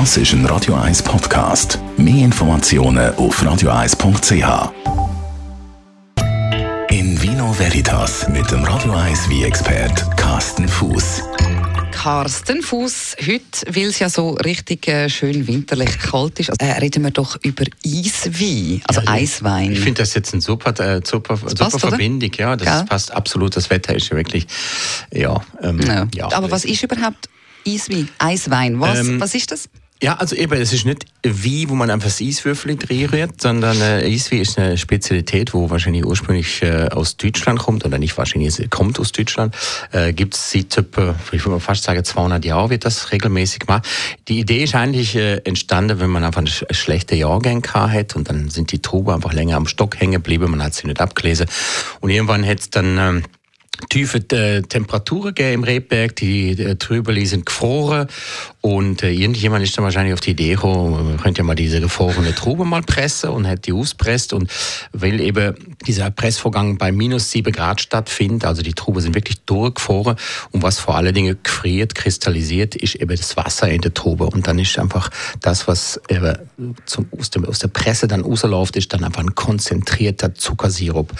Das ist ein Radio 1 Podcast. Mehr Informationen auf radio1.ch. In Vino Veritas mit dem Radio 1 wie expert Carsten Fuß. Carsten Fuß. Heute, weil es ja so richtig äh, schön winterlich kalt ist, äh, reden wir doch über Eiswein, also Ja, Eiswein. Ich finde das jetzt eine super, äh, super, super passt, oder? Verbindung. Ja, das Gell? passt absolut. Das Wetter ist ja wirklich, ja. Ähm, ja. ja. Aber was ist überhaupt Eiswein? Eiswein, was, Ähm, was ist das? Ja, also eben, es ist nicht wie, wo man einfach das Eiswürfel rührt, sondern äh, Eiswein ist eine Spezialität, wo wahrscheinlich ursprünglich äh, aus Deutschland kommt, oder nicht wahrscheinlich, es kommt aus Deutschland. Äh, Gibt es seit etwa, ich würde fast sagen, 200 Jahren wird das regelmäßig gemacht. Die Idee ist eigentlich äh, entstanden, wenn man einfach eine sch schlechte Jahrgang hat und dann sind die Trauben einfach länger am Stock hängen geblieben, man hat sie nicht abgelesen. Und irgendwann hat es dann... Ähm, tiefe äh, Temperaturen gegeben im Rebberg, die äh, Trübeli sind gefroren. Und äh, irgendjemand ist dann wahrscheinlich auf die Idee gekommen, man könnte ja mal diese gefrorene Trube mal pressen und hat die auspresst und weil eben dieser Pressvorgang bei minus 7 Grad stattfindet, also die Trube sind wirklich durchgefroren. Und was vor allen Dingen gefriert, kristallisiert, ist eben das Wasser in der Trube. Und dann ist einfach das, was eben zum, aus, dem, aus der Presse dann rausläuft, ist dann einfach ein konzentrierter Zuckersirup.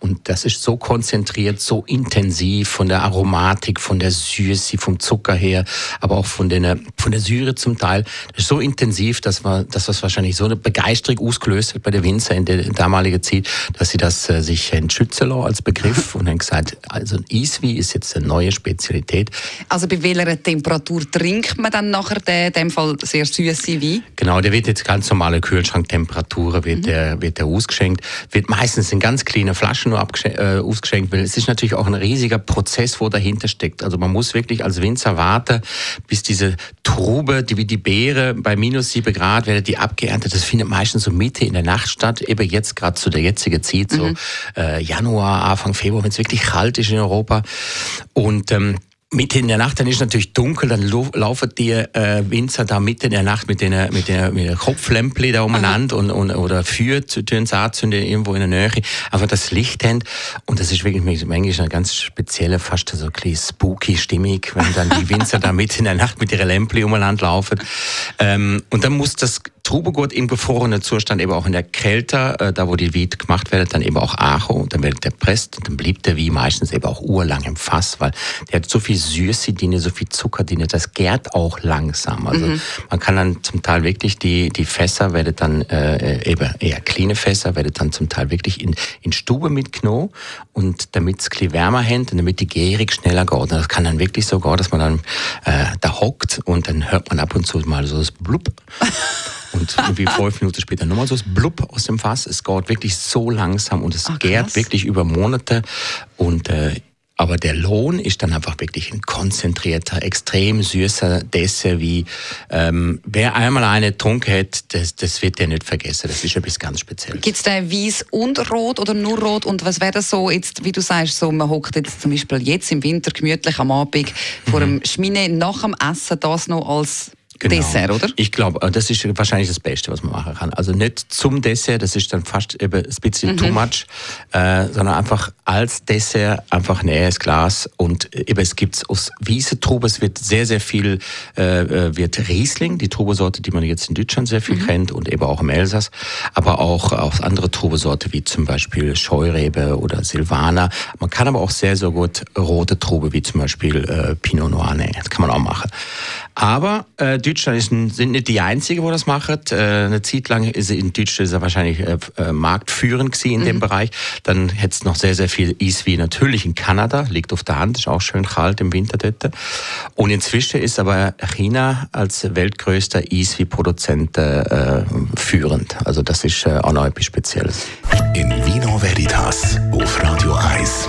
Und das ist so konzentriert, so intensiv von der Aromatik, von der Süße, vom Zucker her, aber auch von, den, von der Syre zum Teil. Das ist so intensiv, dass man, dass das wahrscheinlich so eine Begeisterung ausgelöst hat bei der Winzer in der damaligen Zeit, dass sie das äh, sich entschützen lassen als Begriff und haben gesagt, also ein Eiswein ist jetzt eine neue Spezialität. Also bei welcher Temperatur trinkt man dann nachher den, in dem Fall sehr süße Wein? Genau, der wird jetzt ganz normale Kühlschranktemperatur wird der wird der ausgeschenkt, wird meistens in ganz kleine Flaschen nur äh, ausgeschenkt, weil es ist natürlich auch ein riesiger Prozess, wo dahinter steckt. Also man muss wirklich als Winzer warten, bis diese Trube, die wie die Beere bei minus sieben Grad werden die abgeerntet. Das findet meistens so Mitte in der Nacht statt, eben jetzt gerade zu der jetzigen Zeit, so äh, Januar, Anfang Februar, wenn es wirklich kalt ist in Europa. Und ähm, Mitte in der Nacht, dann ist natürlich dunkel, dann lau- laufen die äh, Winzer da mitten in der Nacht mit den mit mit Kopflämpli da umeinander und, und oder führt zu den Anzünden irgendwo in der Nähe, einfach das Licht haben und das ist wirklich manchmal eine ganz spezielle, fast so ein bisschen spooky Stimmung, wenn dann die Winzer da mitten in der Nacht mit ihren Lämpli umeinander laufen. Ähm, und dann muss das Trubegut im gefrorenen Zustand eben auch in der Kälte, äh, da wo die Wein gemacht werden, dann eben auch Acho und dann wird der presst und dann blieb der Wein meistens eben auch urlang im Fass, weil der hat so viel Süße drin, so viel Zucker drin, das gärt auch langsam. Also man kann dann zum Teil wirklich die, die Fässer werden dann äh, eben eher kleine Fässer werden dann zum Teil wirklich in, in Stube mitgenommen und damit es ein wärmer hält und damit die Gärig schneller geht. Und das kann dann wirklich so gehen, dass man dann äh, da hockt und dann hört man ab und zu mal so das Blub. Und irgendwie fünf Minuten später nochmal so das Blub aus dem Fass. Es geht wirklich so langsam und es Ah, gärt krass. wirklich über Monate. Und äh, aber der Lohn ist dann einfach wirklich ein konzentrierter, extrem süßer Dessert, wie ähm, wer einmal eine getrunken hat, das, das wird der nicht vergessen. Das ist etwas ganz Spezielles. Gibt es den weiß und rot oder nur rot? Und was wäre das so, jetzt, wie du sagst, so, man hockt jetzt zum Beispiel jetzt im Winter gemütlich am Abend vor Mhm. dem Schmine, nach dem Essen das noch als Dessert, oder? Ich glaube, das ist wahrscheinlich das Beste, was man machen kann. Also nicht zum Dessert, das ist dann fast eben ein bisschen too much, äh, sondern einfach als Dessert einfach näher ins Glas und eben es gibt aus weiße Trube, es wird sehr, sehr viel, äh, äh, wird Riesling, die Trubesorte, die man jetzt in Deutschland sehr viel kennt und eben auch im Elsass, aber auch aus andere Trubesorte wie zum Beispiel Scheurebe oder Silvaner. Man kann aber auch sehr, sehr gut rote Trube wie zum Beispiel äh, Pinot Noir nehmen. Das kann man auch machen. Aber äh, Deutschland ist, sind nicht die Einzigen, wo das machen. Äh, eine Zeit lang ist in Deutschland ist er wahrscheinlich äh, äh, marktführend gewesen in dem Bereich. Dann hätte es noch sehr, sehr viel Eiswein natürlich in Kanada, liegt auf der Hand, ist auch schön kalt im Winter dort. Und inzwischen ist aber China als weltgrößter Eiswein-Produzent äh, führend. Also das ist auch noch etwas Spezielles. In Vino Veritas auf Radio 1.